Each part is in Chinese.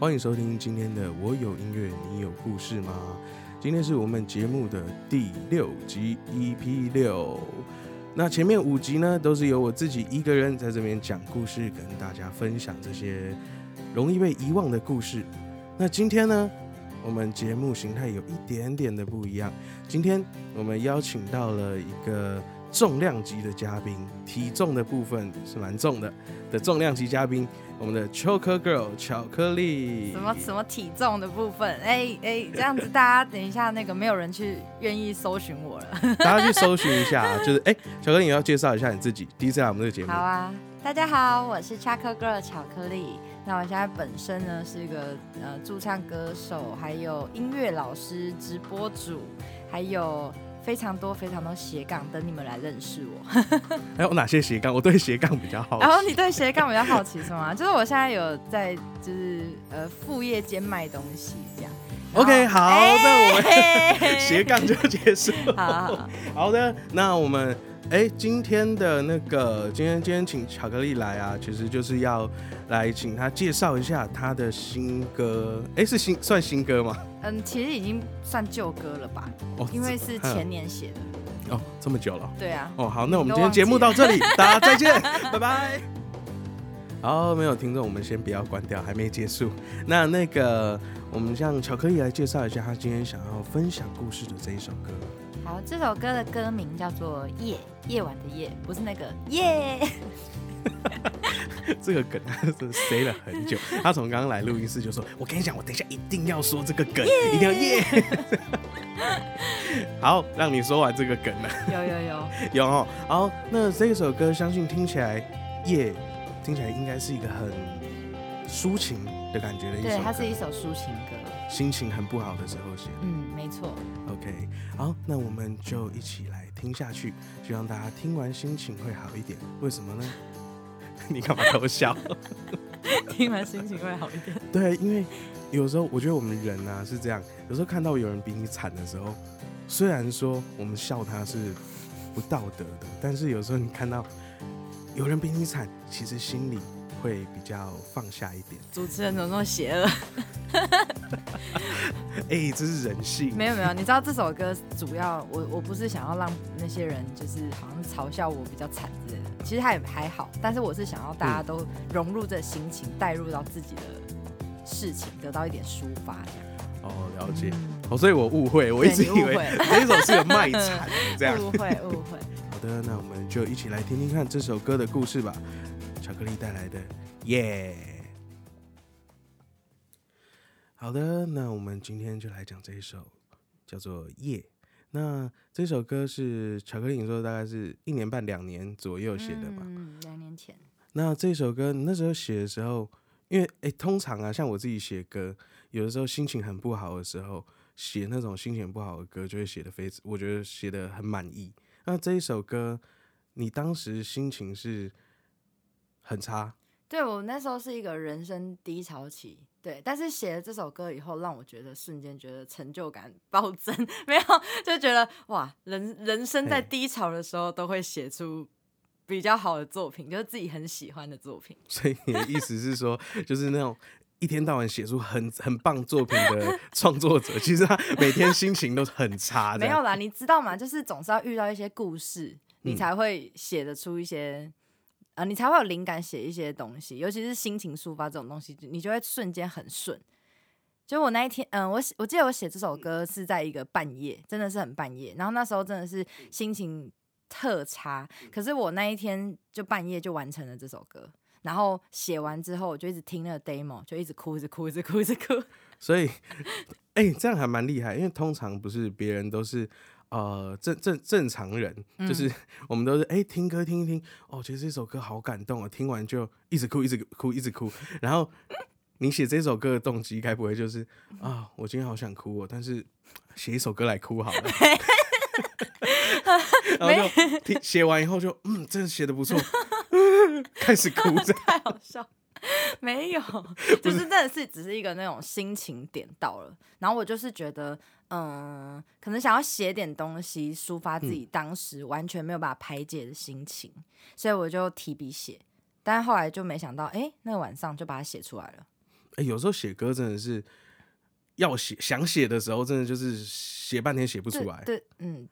欢迎收听今天的《我有音乐，你有故事吗》？今天是我们节目的第六集 EP 六。那前面五集呢，都是由我自己一个人在这边讲故事，跟大家分享这些容易被遗忘的故事。那今天呢，我们节目形态有一点点的不一样。今天我们邀请到了一个重量级的嘉宾，体重的部分是蛮重的的重量级嘉宾。我们的 Choco Girl 巧克力，什么什么体重的部分？哎哎，这样子大家等一下那个没有人去愿意搜寻我了，大家去搜寻一下，就是哎，巧克力你要介绍一下你自己，第一次来我们这个节目。好啊，大家好，我是 Choco Girl 巧克力。那我现在本身呢是一个呃驻唱歌手，还有音乐老师、直播主，还有。非常多非常多斜杠，等你们来认识我。还有哪些斜杠？我对斜杠比较好。然后你对斜杠比较好奇是吗？就是我现在有在，就是呃副业兼卖东西这样。OK，好，那我们 斜杠就结束。好好的，那我们。哎，今天的那个，今天今天请巧克力来啊，其实就是要来请他介绍一下他的新歌。哎，是新算新歌吗？嗯，其实已经算旧歌了吧？哦，因为是前年写的。哦，这么久了。对啊。哦，好，那我们今天节目到这里，大家再见，拜拜。好，没有听众，我们先不要关掉，还没结束。那那个，我们向巧克力来介绍一下他今天想要分享故事的这一首歌。好，这首歌的歌名叫做《夜夜晚的夜》，不是那个夜。这个梗他 是塞了很久，他从刚刚来录音室就说：“我跟你讲，我等一下一定要说这个梗，一定要耶。”好，让你说完这个梗了。有有有有哦。好，那这首歌相信听起来耶听起来应该是一个很抒情的感觉的一首。对，它是一首抒情歌。心情很不好的时候写，嗯，没错。OK，好，那我们就一起来听下去，希望大家听完心情会好一点。为什么呢？你干嘛偷笑？听完心情会好一点。对，因为有时候我觉得我们人啊是这样，有时候看到有人比你惨的时候，虽然说我们笑他是不道德的，但是有时候你看到有人比你惨，其实心里。会比较放下一点。主持人怎么那么邪恶？哎，这是人性。没有没有，你知道这首歌主要我我不是想要让那些人就是好像嘲笑我比较惨之类的，其实他也还好，但是我是想要大家都融入这心情，带入到自己的事情，得到一点抒发这样。哦，了解。哦，所以我误会，我一直以为这 首是有卖惨 这样。误会误会。好的，那我们就一起来听听看这首歌的故事吧。巧克力带来的耶，好的，那我们今天就来讲这一首叫做《夜》。那这首歌是巧克力，你说大概是一年半、两年左右写的吧？嗯，两年前。那这首歌你那时候写的时候，因为哎，通常啊，像我自己写歌，有的时候心情很不好的时候，写那种心情不好的歌，就会写的非，我觉得写的很满意。那这一首歌，你当时心情是？很差，对我那时候是一个人生低潮期，对，但是写了这首歌以后，让我觉得瞬间觉得成就感暴增，没有就觉得哇，人人生在低潮的时候都会写出比较好的作品，就是自己很喜欢的作品。所以你的意思是说，就是那种一天到晚写出很很棒作品的 创作者，其实他每天心情都很差。没有啦，你知道吗？就是总是要遇到一些故事，你才会写得出一些。啊，你才会有灵感写一些东西，尤其是心情抒发这种东西，你就会瞬间很顺。就我那一天，嗯，我我记得我写这首歌是在一个半夜，真的是很半夜。然后那时候真的是心情特差，可是我那一天就半夜就完成了这首歌。然后写完之后，我就一直听那个 demo，就一直哭，一直哭，一直哭，一直哭。所以，哎，这样还蛮厉害，因为通常不是别人都是。呃，正正正常人就是 我们都是哎，听歌听一听，哦，觉得这首歌好感动啊，听完就一直哭，一直哭，一直哭。然后你写这首歌的动机，该不会就是啊，我今天好想哭哦，但是写一首歌来哭好了。然后就听写完以后就嗯，真的写的不错，开始哭，太好笑。没有，就是真的是只是一个那种心情点到了，然后我就是觉得，嗯，可能想要写点东西抒发自己当时完全没有办法排解的心情，所以我就提笔写，但是后来就没想到，哎，那个晚上就把它写出来了。哎、有时候写歌真的是要写想写的时候，真的就是写半天写不出来。对，对嗯，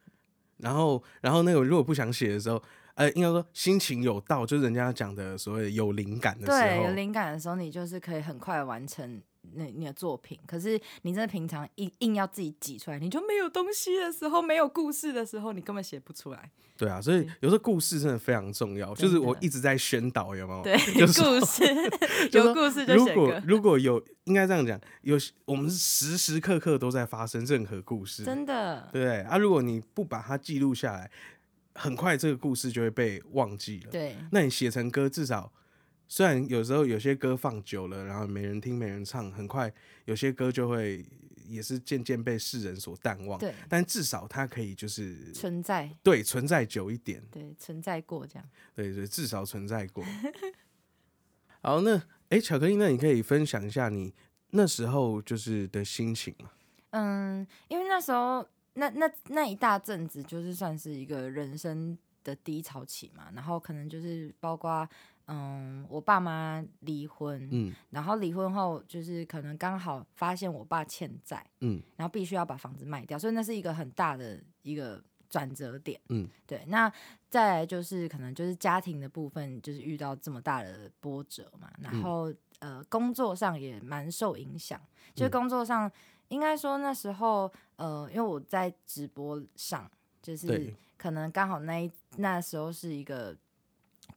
然后，然后那个如果不想写的时候，呃，应该说心情有到，就是人家讲的所谓有灵感的时对，有，灵感的时候，你就是可以很快完成那你的作品。可是你真的平常硬硬要自己挤出来，你就没有东西的时候，没有故事的时候，你根本写不出来。对啊，所以有时候故事真的非常重要。就是我一直在宣导，有没有？对，有故事 有故事就如果，如果有，应该这样讲，有我们是时时刻刻都在发生任何故事，真的。对啊？如果你不把它记录下来，很快这个故事就会被忘记了。对，那你写成歌，至少虽然有时候有些歌放久了，然后没人听、没人唱，很快有些歌就会也是渐渐被世人所淡忘。对，但至少它可以就是存在，对存在久一点，对，存在过这样。对对，至少存在过。好，那哎，巧克力，那你可以分享一下你那时候就是的心情吗？嗯，因为那时候那那那一大阵子就是算是一个人生的低潮期嘛，然后可能就是包括嗯我爸妈离婚，嗯然后离婚后就是可能刚好发现我爸欠债，嗯然后必须要把房子卖掉，所以那是一个很大的一个转折点。嗯，对。那再来就是可能就是家庭的部分，就是遇到这么大的波折嘛，嗯然后、呃工作上也蛮受影响，就是嗯工作上、应该说那时候呃，因为我在直播上，就是，可能刚好那一那时候是一个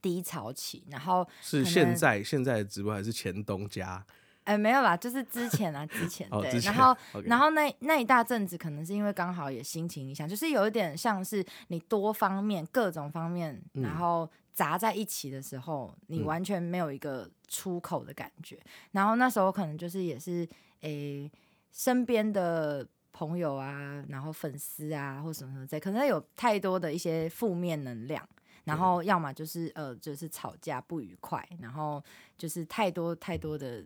低潮期，然后是现在现在的直播还是前东家？哎、没有啦，就是之前啊，之前哦，对，然后然后那那一大阵子，可能是因为刚好也心情影响，就是有一点像是你多方面、各种方面，嗯然后砸在一起的时候，你嗯完全没有一个出口的感觉。然后那时候可能就是也是诶、身边的朋友啊，然后粉丝啊或什么什么在，可能有太多的一些负面能量。然后要么就是呃，就是吵架不愉快，然后就是太多太多的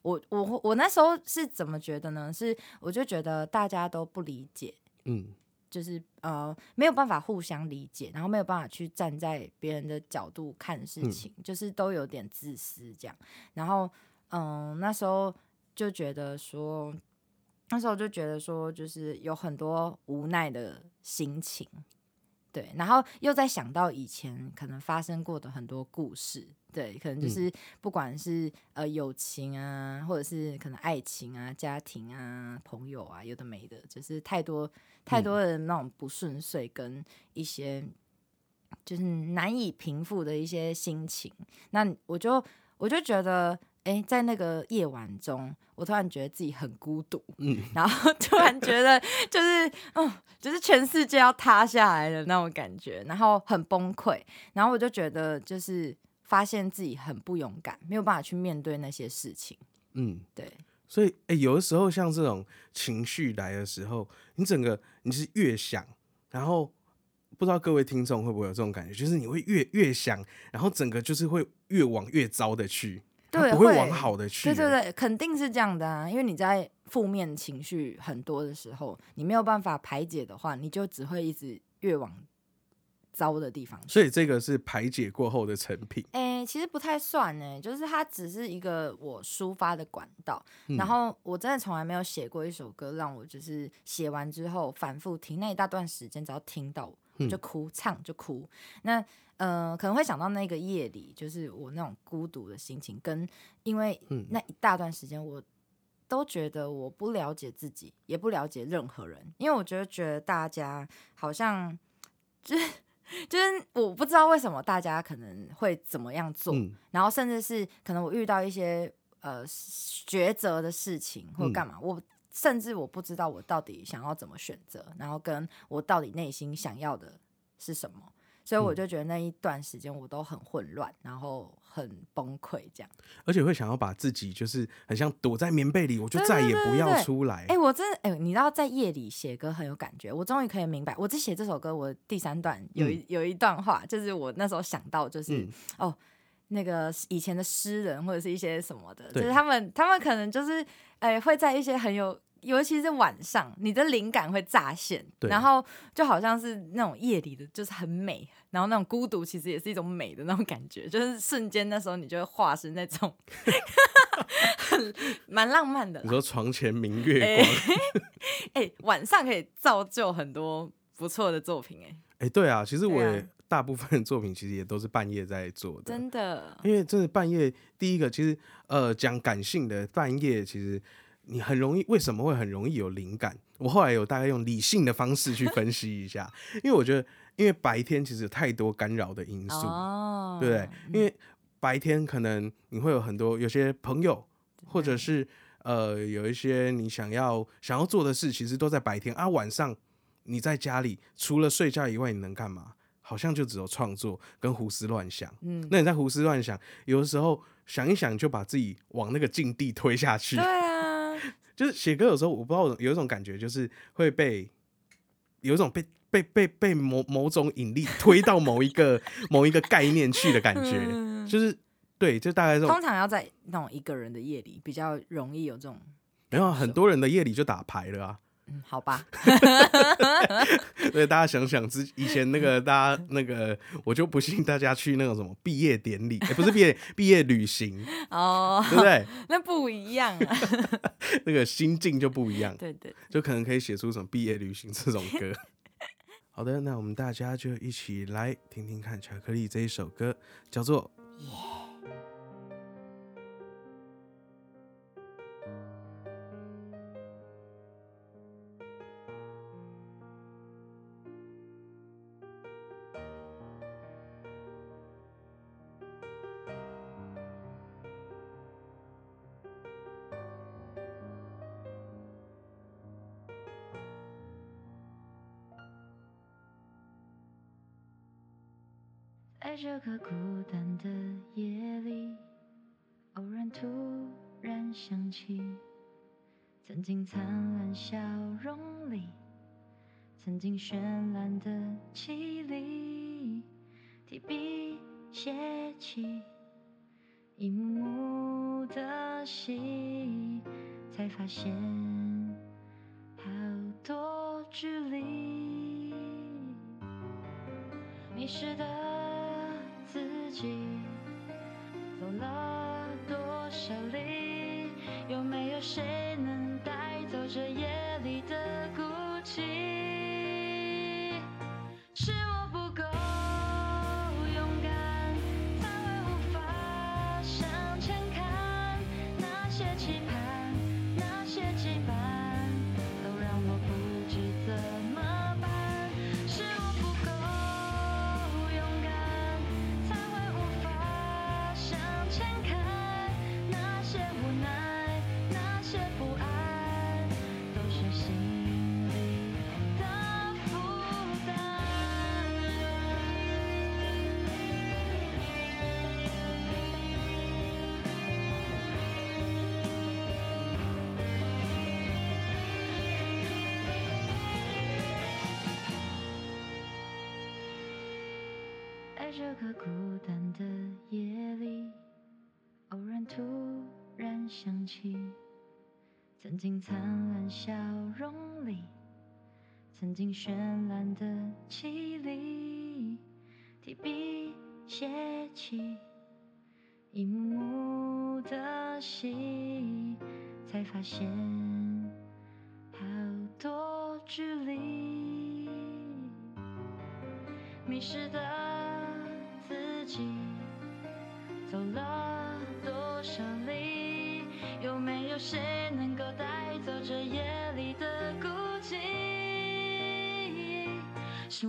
我我我那时候是怎么觉得呢？是我就觉得大家都不理解，嗯就是呃没有办法互相理解，然后没有办法去站在别人的角度看事嗯情，就是都有点自私这样。然后嗯、那时候就觉得说，那时候就觉得说，就是有很多无奈的心情。对，然后又在想到以前可能发生过的很多故事，对，可能就嗯是不管是、呃友情啊，或者是可能爱情啊、家庭啊、朋友啊，有的没的，就是太多太多的那种不顺遂跟一些就是难以平复的一些心情。那我就我就觉得，哎、在那个夜晚中，我突然觉得自己很孤独，嗯，然后突然觉得就是，嗯，就是全世界要塌下来的那种感觉，然后很崩溃，然后我就觉得就是发现自己很不勇敢，没有办法去面对那些事情。嗯，对，所以哎、有的时候像这种情绪来的时候，你整个你是越想，然后不知道各位听众会不会有这种感觉，就是你会越越想，然后整个就是会越往越糟的去，它对不会往好的去。对对对，肯定是这样的啊，因为你在负面情绪很多的时候，你没有办法排解的话，你就只会一直越往糟的地方。所以这个是排解过后的成品。诶、其实不太算呢，就是它只是一个我抒发的管道。嗯然后我真的从来没有写过一首歌，让我就是写完之后反复听那一大段时间，只要听到我就哭，唱就哭。那呃，可能会想到那个夜里，就是我那种孤独的心情，跟因为嗯那一大段时间我。都觉得我不了解自己，也不了解任何人，因为我觉得觉得大家好像就是就是我不知道为什么大家可能会怎么样做，嗯然后甚至是可能我遇到一些呃抉择的事情或者干嘛，我甚至我不知道我到底想要怎么选择，然后跟我到底内心想要的是什么，所以我就觉得那一段时间我都很混乱，然后很崩溃这样。而且会想要把自己就是很像躲在棉被里，我就再也不要出来。哎、我真的哎、你知道在夜里写歌很有感觉，我终于可以明白，我只写这首歌，我第三段有一、有一段话，就是我那时候想到，就是、嗯哦，那个以前的诗人或者是一些什么的，就是他们他们可能就是哎、会在一些很有尤其是晚上，你的灵感会乍现，对。然后就好像是那种夜里的，就是很美，然后那种孤独其实也是一种美的那种感觉，就是瞬间那时候你就会化身那种 很蛮浪漫的啦。你说床前明月哎光，哎、晚上可以造就很多不错的作品、哎，哎、对啊，其实我也啊。大部分的作品其实也都是半夜在做的，真的，因为真的半夜，第一个其实呃讲感性的半夜，其实你很容易为什么会很容易有灵感？我后来有大概用理性的方式去分析一下，因为我觉得因为白天其实有太多干扰的因素，哦，对不对？因为白天可能你会有很多有些朋友，或者是呃有一些你想要想要做的事，其实都在白天啊。晚上你在家里除了睡觉以外，你能干嘛？好像就只有创作跟胡思乱想。嗯，那你在胡思乱想，有的时候想一想就把自己往那个境地推下去对。啊，就是写歌有时候我不知道有一种感觉，就是会被有一种被被被被某某种引力推到某一个某一个概念去的感觉，嗯就是对，就大概这种通。常要在那种一个人的夜里比较容易有这种，没有啊很多人的夜里就打牌了啊。嗯，好吧，对，大家想想之以前那个大家那个，我就不信大家去那种什么毕业典礼，哎、不是毕业毕业旅行，哦，对不对？那不一样啊，那个心境就不一样。对对，就可能可以写出什么毕业旅行这种歌。好的，那我们大家就一起来听听看巧克力这一首歌，叫做在这个孤单的夜里，偶然突然想起，曾经灿烂笑容里，曾经绚烂的绮丽，提笔写起一幕幕的戏，才发现好多距离。迷失的自己，走了多少里？有没有谁能带走这夜里的孤寂？这个孤单的夜里，偶然突然想起，曾经灿烂笑容里，曾经绚烂的绮丽，提笔写起一幕幕的戏，才发现好多距离。迷失的走了多少里？有没有谁能够带走这夜里的孤寂？是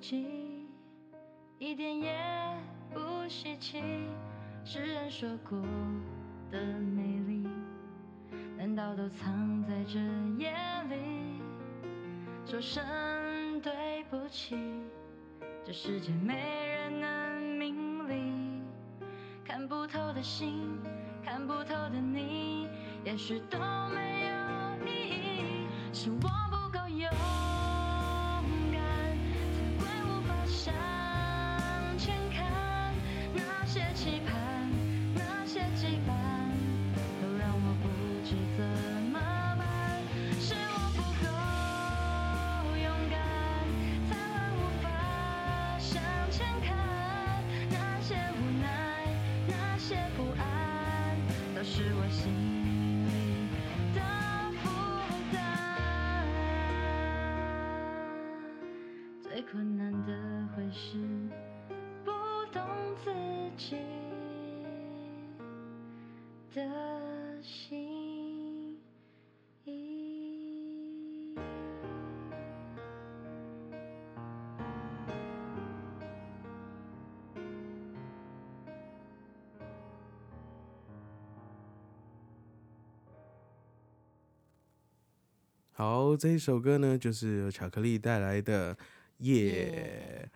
及，一点也不稀奇。世人说过的美丽，难道都藏在这夜里？说声对不起，这世界没人能明理。看不透的心，看不透的你，也许都没有意义。是我的心意。好，这一首歌呢，就是由巧克力带来的《夜耶》。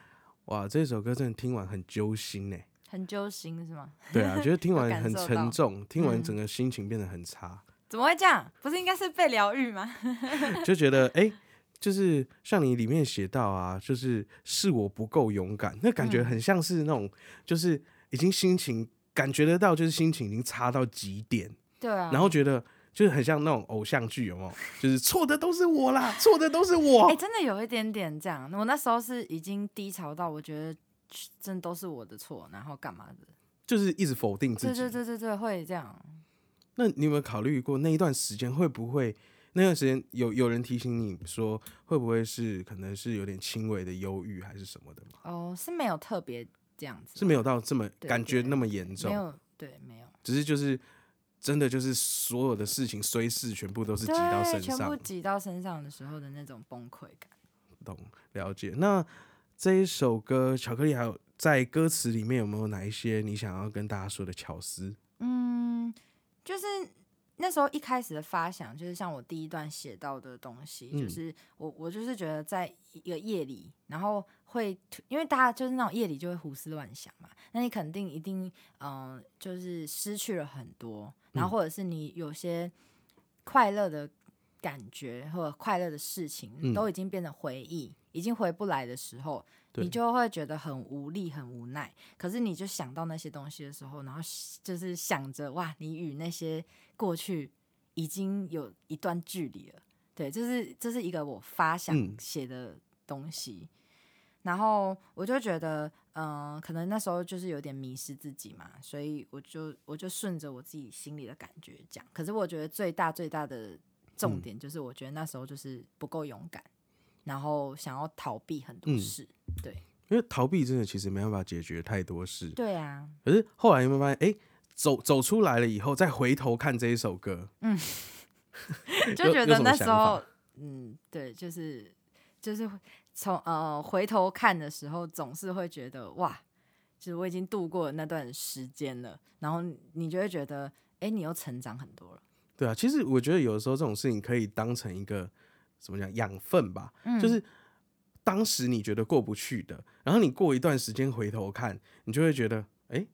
哇，这首歌真的听完很揪心呢。很揪心是吗？对啊，觉得听完 很沉重，听完嗯整个心情变得很差，怎么会这样？不是应该是被疗愈吗？就觉得哎、就是像你里面写到啊，就是是我不够勇敢，那感觉嗯很像是那种，就是已经心情感觉得到，就是心情已经差到极点，对啊，然后觉得就是很像那种偶像剧，有没有？就是错的都是我啦，错的都是我。哎、真的有一点点这样。我那时候是已经低潮到，我觉得真都是我的错，然后干嘛的？就是一直否定自己。对对对对对，会这样。那你有没有考虑过那一段时间会不会那段时间有有人提醒你说会不会是可能是有点轻微的忧郁还是什么的吗？哦，是没有特别这样子，是没有到这么感觉那么严重，没有，对，没有，只是就是真的就是所有的事情虽事全部都是挤到身上全部上，挤到身上的时候的那种崩溃感。懂了解。那这一首歌《巧克力》还有在歌词里面有没有哪一些你想要跟大家说的巧思？嗯，就是那时候一开始的发想，就是像我第一段写到的东西，嗯就是我我就是觉得在一个夜里，然后会因为大家就是那种夜里就会胡思乱想嘛，那你肯定一定嗯、呃就是失去了很多，然嗯后或者是你有些快乐的感觉或者快乐的事情、嗯都已经变成回忆，已经回不来的时候，你就会觉得很无力、很无奈。可是你就想到那些东西的时候，然后就是想着哇，你与那些过去已经有一段距离了。对，这是这是一个我发想嗯写的东西。然后我就觉得，嗯、可能那时候就是有点迷失自己嘛，所以我就我就顺着我自己心里的感觉讲。可是我觉得最大最大的重嗯点就是，我觉得那时候就是不够勇敢，然后想要逃避很多嗯事。对，因为逃避真的其实没办法解决太多事，对啊，可是后来有没有发现，哎、走走出来了以后，再回头看这一首歌，嗯就觉得那时候，嗯，对，就是就是从呃回头看的时候，总是会觉得哇，就是我已经度过了那段时间了，然后你就会觉得，哎、你又成长很多了。对啊，其实我觉得有的时候这种事情可以当成一个怎么讲养分吧，嗯就是当时你觉得过不去的，然后你过一段时间回头看，你就会觉得，哎、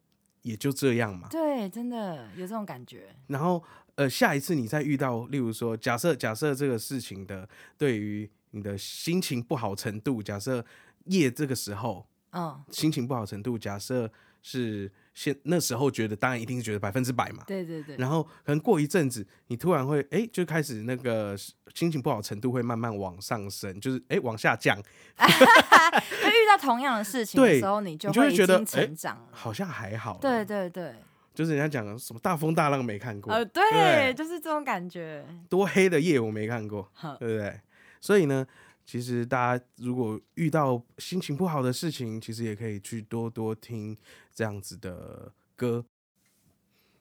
也就这样嘛。对，真的有这种感觉。然后呃，下一次你再遇到，例如说，假设假设这个事情的对于你的心情不好程度，假设夜这个时候嗯，心情不好程度，假设是现那时候觉得，当然一定是觉得百分之百嘛。对对对，然后可能过一阵子，你突然会哎、就开始那个心情不好程度会慢慢往上升，就是哎、往下降，就遇到同样的事情的对时候，你就你就会觉得诶成长了。好像还好。对，对对，就是人家讲的什么大风大浪没看过，呃，对对，就是这种感觉。多黑的夜我没看过，好对不对？所以呢，其实大家如果遇到心情不好的事情，其实也可以去多多听这样子的歌。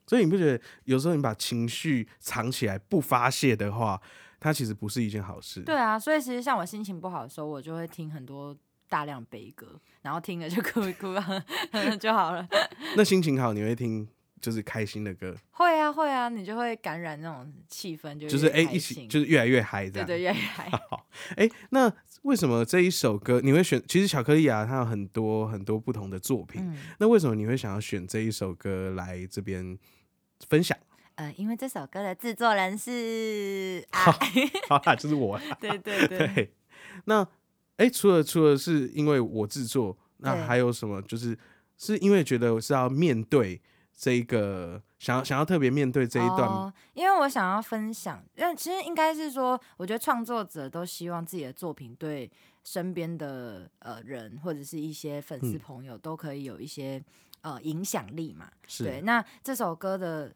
所以你不觉得有时候你把情绪藏起来不发泄的话，它其实不是一件好事。对啊，所以其实像我心情不好的时候，我就会听很多大量悲歌，然后听了就哭一 哭啊 就好了。那心情好，你会听就是开心的歌，会啊会啊，你就会感染那种气氛，就就是哎、一起就是越来越嗨这样。对对越来越嗨。好，哎、那为什么这一首歌你会选？其实巧克力啊，它有很多很多不同的作品，嗯那为什么你会想要选这一首歌来这边分享？呃，因为这首歌的制作人是 啊，好啦，就是我啦。对对对，对，那哎、诶除了除了是因为我制作，那还有什么？就是是因为觉得我是要面对这一个，想要想要特别面对这一段，哦，因为我想要分享，因为其实应该是说，我觉得创作者都希望自己的作品对身边的呃人或者是一些粉丝嗯。朋友都可以有一些呃影响力嘛。对，那这首歌的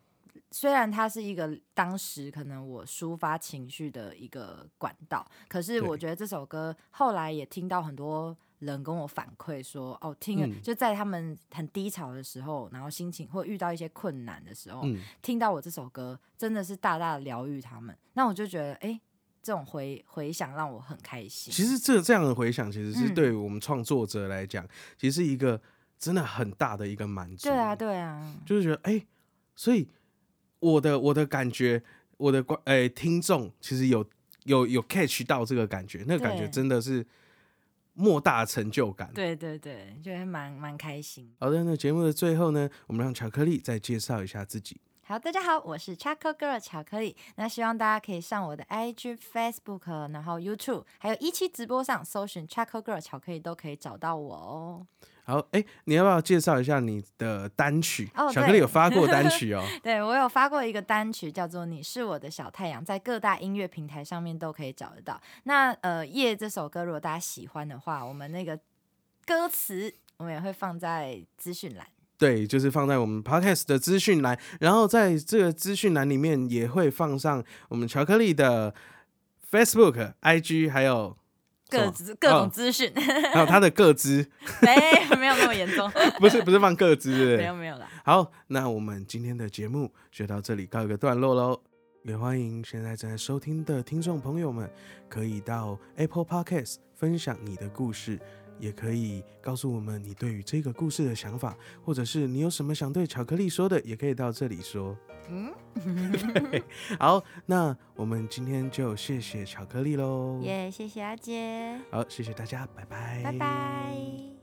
虽然它是一个当时可能我抒发情绪的一个管道，可是我觉得这首歌后来也听到很多人跟我反馈说，哦，听了、嗯就在他们很低潮的时候，然后心情或遇到一些困难的时候，嗯，听到我这首歌，真的是大大的疗愈他们。那我就觉得，哎、这种回回响让我很开心。其实这这样的回响，其实是嗯对我们创作者来讲，其实是一个真的很大的一个满足。对啊，对啊，就是觉得哎、诶所以我的我的感觉，我的观哎、听众其实有有有 catch 到这个感觉，那个感觉真的是莫大的成就感。对对对，就会蛮蛮开心。好的，那节目的最后呢，我们让巧克力再介绍一下自己。好，大家好，我是 Choco Girl 巧克力。那希望大家可以上我的 IG、Facebook，然后 YouTube，还有一期直播上搜寻 Choco Girl 巧克力都可以找到我哦。好，哎、你要不要介绍一下你的单曲？哦巧克力有发过单曲哦。对我有发过一个单曲，叫做《你是我的小太阳》，在各大音乐平台上面都可以找得到。那呃，夜这首歌，如果大家喜欢的话，我们那个歌词我们也会放在资讯栏。对，就是放在我们 podcast 的资讯栏，然后在这个资讯栏里面也会放上我们巧克力的 Facebook、IG，还有各资各种哦资讯，还有他的各资，没没有那么严重，不是不是放各资，没有没有啦。好，那我们今天的节目就到这里告一个段落喽。也欢迎现在正在收听的听众朋友们，可以到 Apple Podcast 分享你的故事，也可以告诉我们你对于这个故事的想法，或者是你有什么想对巧克力说的，也可以到这里说。嗯，好，那我们今天就谢谢巧克力喽。耶谢谢阿杰，好，谢谢大家，拜拜，拜拜。